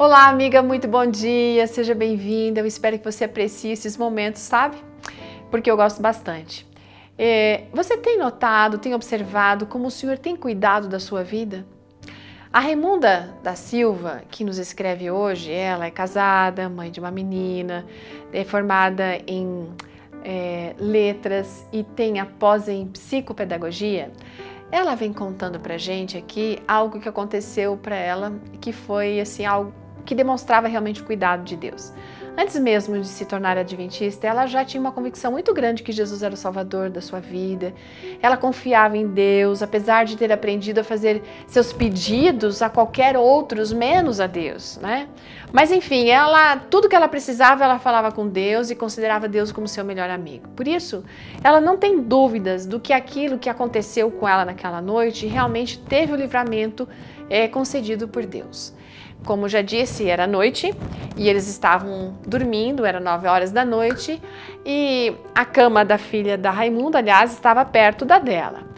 Olá, amiga, muito bom dia, seja bem-vinda. Eu espero que você aprecie esses momentos, sabe? Porque eu gosto bastante. É, você tem notado, tem observado como o Senhor tem cuidado da sua vida? A Raimunda da Silva, que nos escreve hoje, ela é casada, mãe de uma menina, é formada em é, letras e tem após em psicopedagogia. Ela vem contando pra gente aqui algo que aconteceu para ela, que foi assim algo que demonstrava realmente o cuidado de Deus. Antes mesmo de se tornar adventista, ela já tinha uma convicção muito grande que Jesus era o Salvador da sua vida. Ela confiava em Deus, apesar de ter aprendido a fazer seus pedidos a qualquer outros, menos a Deus, né? Mas enfim, ela tudo que ela precisava, ela falava com Deus e considerava Deus como seu melhor amigo. Por isso, ela não tem dúvidas do que aquilo que aconteceu com ela naquela noite realmente teve o livramento é, concedido por Deus. Como já disse, era noite e eles estavam dormindo, era nove horas da noite, e a cama da filha da Raimunda, aliás, estava perto da dela.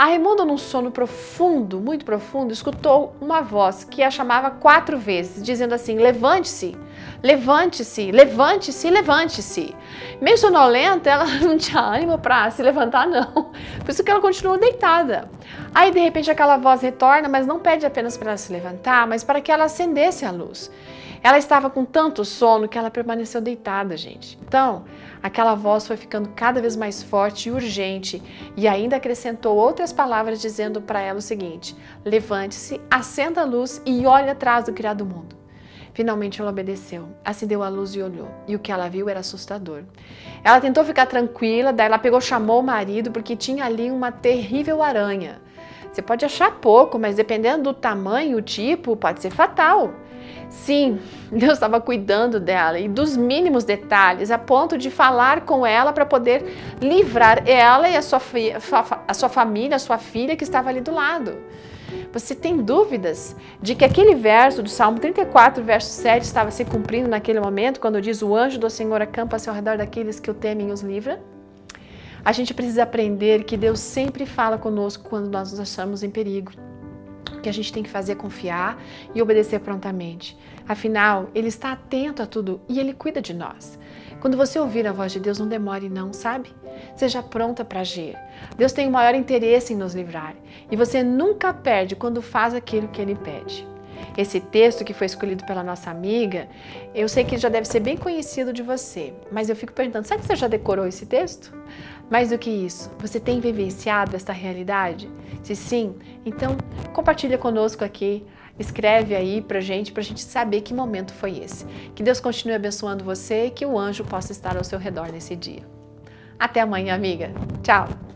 A Raimunda, num sono profundo, muito profundo, escutou uma voz que a chamava quatro vezes, dizendo assim: Levante-se, levante-se, levante-se, levante-se. Meio sonolenta, ela não tinha ânimo para se levantar, não. Por isso que ela continuou deitada. Aí, de repente, aquela voz retorna, mas não pede apenas para ela se levantar, mas para que ela acendesse a luz. Ela estava com tanto sono que ela permaneceu deitada, gente. Então, aquela voz foi ficando cada vez mais forte e urgente e ainda acrescentou outras palavras dizendo para ela o seguinte: Levante-se, acenda a luz e olhe atrás do criado mundo. Finalmente ela obedeceu, acendeu a luz e olhou, e o que ela viu era assustador. Ela tentou ficar tranquila, daí ela pegou, chamou o marido, porque tinha ali uma terrível aranha. Você pode achar pouco, mas dependendo do tamanho, o tipo, pode ser fatal. Sim, Deus estava cuidando dela e dos mínimos detalhes, a ponto de falar com ela para poder livrar ela e a sua, a sua família, a sua filha que estava ali do lado. Você tem dúvidas de que aquele verso do Salmo 34, verso 7, estava se cumprindo naquele momento, quando diz: O anjo do Senhor acampa-se ao redor daqueles que o temem e os livra? A gente precisa aprender que Deus sempre fala conosco quando nós nos achamos em perigo. O que a gente tem que fazer é confiar e obedecer prontamente. Afinal, Ele está atento a tudo e Ele cuida de nós. Quando você ouvir a voz de Deus, não demore, não, sabe? Seja pronta para agir. Deus tem o maior interesse em nos livrar e você nunca perde quando faz aquilo que Ele pede. Esse texto que foi escolhido pela nossa amiga, eu sei que já deve ser bem conhecido de você, mas eu fico perguntando: será que você já decorou esse texto? Mais do que isso, você tem vivenciado esta realidade? Se sim, então compartilha conosco aqui, escreve aí pra gente, pra gente saber que momento foi esse. Que Deus continue abençoando você e que o anjo possa estar ao seu redor nesse dia. Até amanhã, amiga. Tchau!